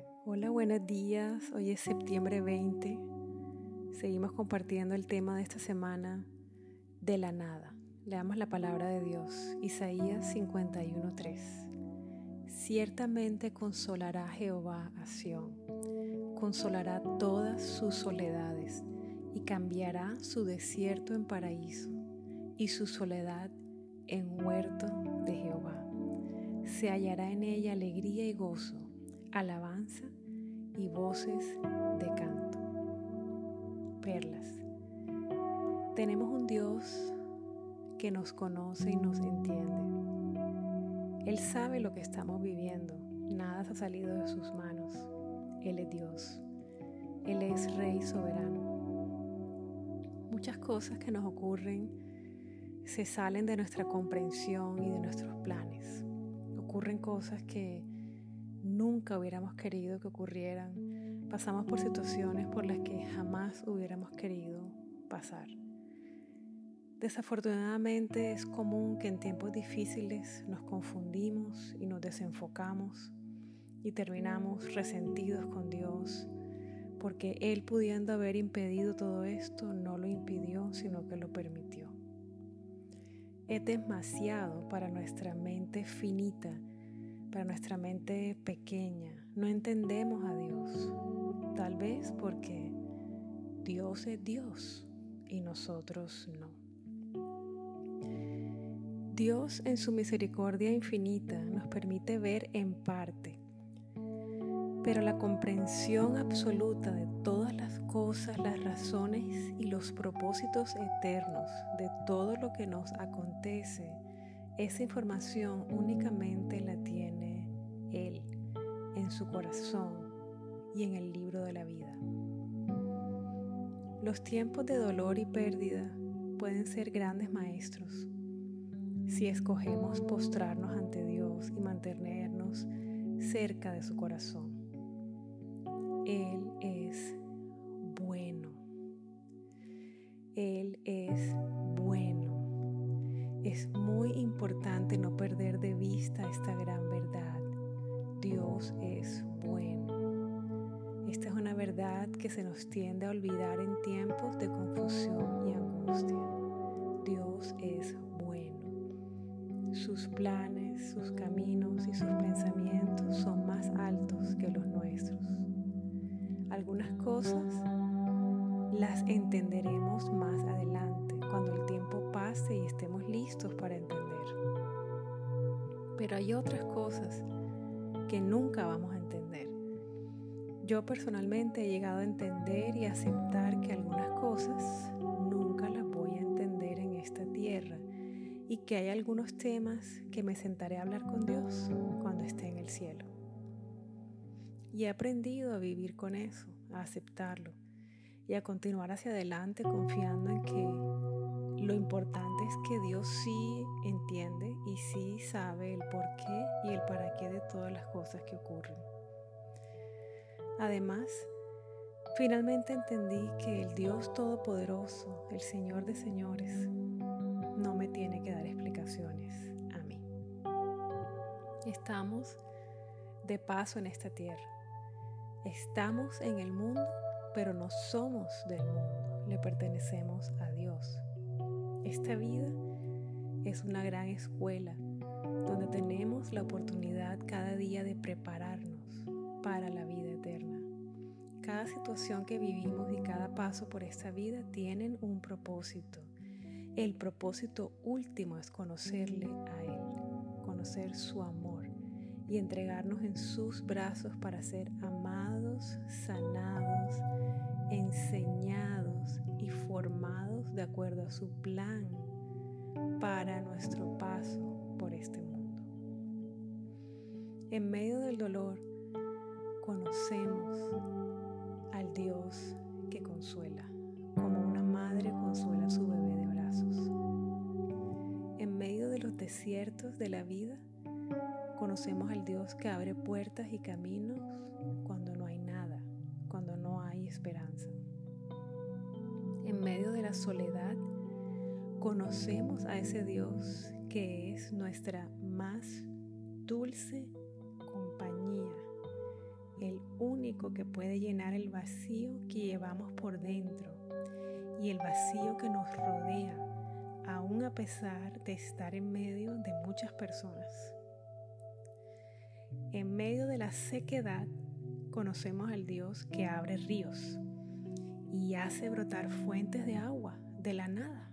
Hola, buenos días. Hoy es septiembre 20. Seguimos compartiendo el tema de esta semana de la nada. Leamos la palabra de Dios, Isaías 51:3. Ciertamente consolará Jehová a Sión, consolará todas sus soledades y cambiará su desierto en paraíso y su soledad en huerto de Jehová. Se hallará en ella alegría y gozo, alabanza y voces de canto. Perlas. Tenemos un Dios que nos conoce y nos entiende. Él sabe lo que estamos viviendo. Nada ha salido de sus manos. Él es Dios. Él es Rey soberano. Muchas cosas que nos ocurren se salen de nuestra comprensión y de nuestros planes. Ocurren cosas que nunca hubiéramos querido que ocurrieran. Pasamos por situaciones por las que jamás hubiéramos querido pasar. Desafortunadamente es común que en tiempos difíciles nos confundimos y nos desenfocamos y terminamos resentidos con Dios porque Él pudiendo haber impedido todo esto no lo impidió sino que lo permitió. Es demasiado para nuestra mente finita para nuestra mente pequeña. No entendemos a Dios. Tal vez porque Dios es Dios y nosotros no. Dios en su misericordia infinita nos permite ver en parte, pero la comprensión absoluta de todas las cosas, las razones y los propósitos eternos de todo lo que nos acontece, esa información únicamente la tiene su corazón y en el libro de la vida. Los tiempos de dolor y pérdida pueden ser grandes maestros si escogemos postrarnos ante Dios y mantenernos cerca de su corazón. Él es que se nos tiende a olvidar en tiempos de confusión y angustia. Dios es bueno. Sus planes, sus caminos y sus pensamientos son más altos que los nuestros. Algunas cosas las entenderemos más adelante, cuando el tiempo pase y estemos listos para entender. Pero hay otras cosas que nunca vamos a entender. Yo personalmente he llegado a entender y aceptar que algunas cosas nunca las voy a entender en esta tierra y que hay algunos temas que me sentaré a hablar con Dios cuando esté en el cielo. Y he aprendido a vivir con eso, a aceptarlo y a continuar hacia adelante confiando en que lo importante es que Dios sí entiende y sí sabe el por qué y el para qué de todas las cosas que ocurren. Además, finalmente entendí que el Dios Todopoderoso, el Señor de Señores, no me tiene que dar explicaciones a mí. Estamos de paso en esta tierra. Estamos en el mundo pero no somos del mundo, le pertenecemos a Dios. Esta vida es una gran escuela donde tenemos la oportunidad cada día de prepararnos para la vida eterna. Cada situación que vivimos y cada paso por esta vida tienen un propósito. El propósito último es conocerle a Él, conocer su amor y entregarnos en sus brazos para ser amados, sanados, enseñados y formados de acuerdo a su plan para nuestro paso por este mundo. En medio del dolor conocemos al Dios que consuela, como una madre consuela a su bebé de brazos. En medio de los desiertos de la vida, conocemos al Dios que abre puertas y caminos cuando no hay nada, cuando no hay esperanza. En medio de la soledad, conocemos a ese Dios que es nuestra más dulce compañía, el único que puede llenar el vacío que llevamos por dentro y el vacío que nos rodea, aún a pesar de estar en medio de muchas personas. En medio de la sequedad conocemos al Dios que abre ríos y hace brotar fuentes de agua de la nada.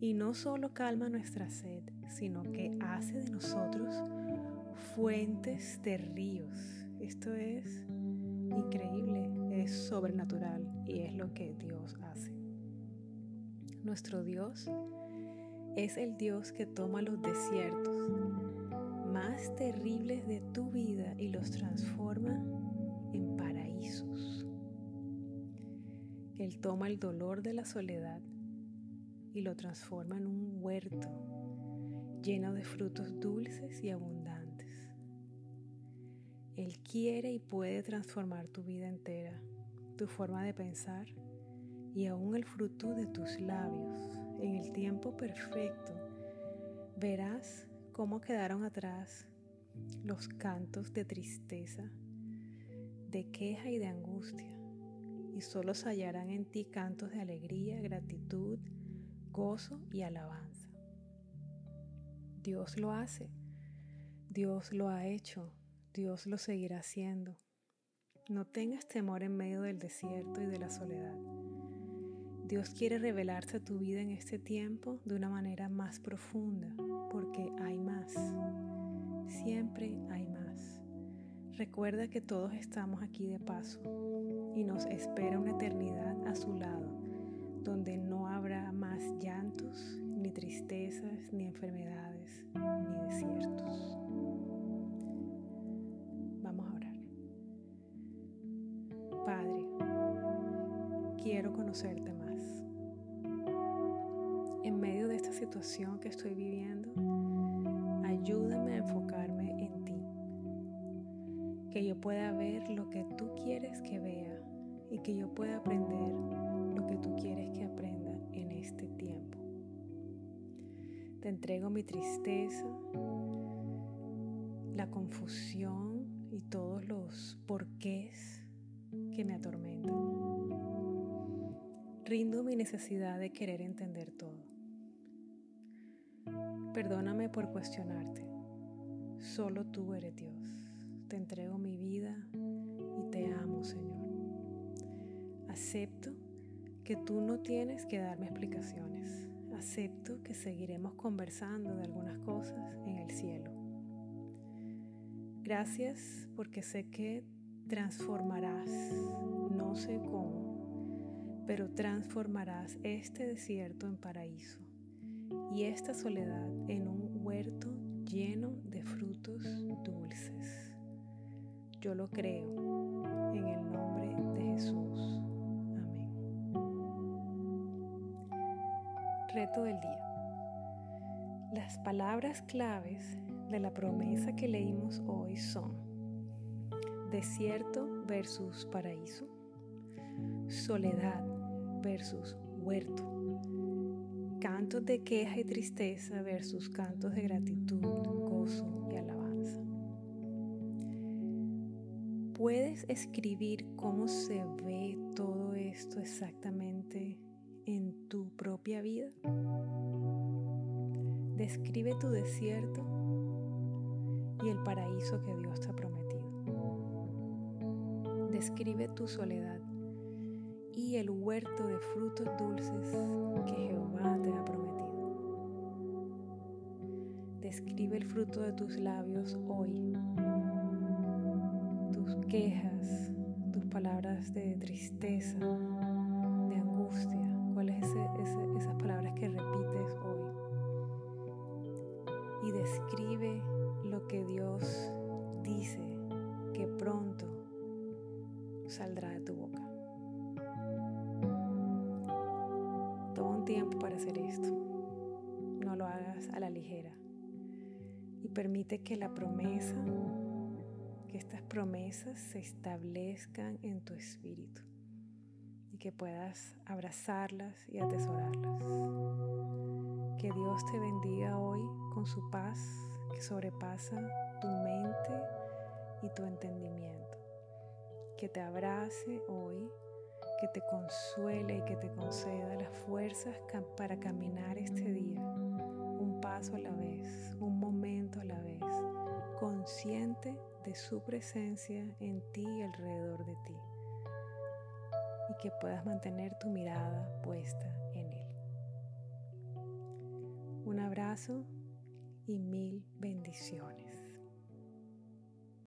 Y no solo calma nuestra sed, sino que hace de nosotros fuentes de ríos. Esto es increíble, es sobrenatural y es lo que Dios hace. Nuestro Dios es el Dios que toma los desiertos más terribles de tu vida y los transforma en paraísos. Él toma el dolor de la soledad y lo transforma en un huerto lleno de frutos dulces y abundantes. Él quiere y puede transformar tu vida entera, tu forma de pensar y aún el fruto de tus labios. En el tiempo perfecto verás cómo quedaron atrás los cantos de tristeza, de queja y de angustia, y solo se hallarán en ti cantos de alegría, gratitud, gozo y alabanza. Dios lo hace, Dios lo ha hecho, Dios lo seguirá haciendo. No tengas temor en medio del desierto y de la soledad. Dios quiere revelarse a tu vida en este tiempo de una manera más profunda, porque hay más. Siempre hay más. Recuerda que todos estamos aquí de paso y nos espera una eternidad a su lado, donde no habrá más llantos, ni tristezas, ni enfermedades, conocerte más. En medio de esta situación que estoy viviendo, ayúdame a enfocarme en ti. Que yo pueda ver lo que tú quieres que vea y que yo pueda aprender lo que tú quieres que aprenda en este tiempo. Te entrego mi tristeza, la confusión y todos los porqués que me atormentan. Rindo mi necesidad de querer entender todo. Perdóname por cuestionarte. Solo tú eres Dios. Te entrego mi vida y te amo, Señor. Acepto que tú no tienes que darme explicaciones acepto que seguiremos conversando de algunas cosas en el cielo. Gracias porque sé que transformarás, no sé cómo, pero transformarás este desierto en paraíso y esta soledad en un huerto lleno de frutos dulces. Yo lo creo en el nombre de Jesús. Reto del día. Las palabras claves de la promesa que leímos hoy son desierto versus paraíso, soledad versus huerto, cantos de queja y tristeza versus cantos de gratitud, gozo y alabanza. ¿Puedes escribir cómo se ve todo esto exactamente en tu propia vida. Describe tu desierto y el paraíso que Dios te ha prometido. Describe tu soledad y el huerto de frutos dulces que Jehová te ha prometido. Describe el fruto de tus labios hoy, tus quejas, tus palabras de tristeza, de angustia, cuáles son esas palabras que repites hoy. Y describe lo que Dios dice que pronto saldrá de tu boca. Tiempo para hacer esto. No lo hagas a la ligera. Y permite que la promesa, que estas promesas se establezcan en tu espíritu que puedas abrazarlas y atesorarlas. Que Dios te bendiga hoy con su paz que sobrepasa tu mente y tu entendimiento. que te abrace hoy, que te consuele y que te conceda las fuerzas para caminar este día, un paso a la vez, un momento a la vez, consciente de su presencia en ti y alrededor de ti, y que puedas mantener tu mirada puesta en Él. Un abrazo y mil bendiciones.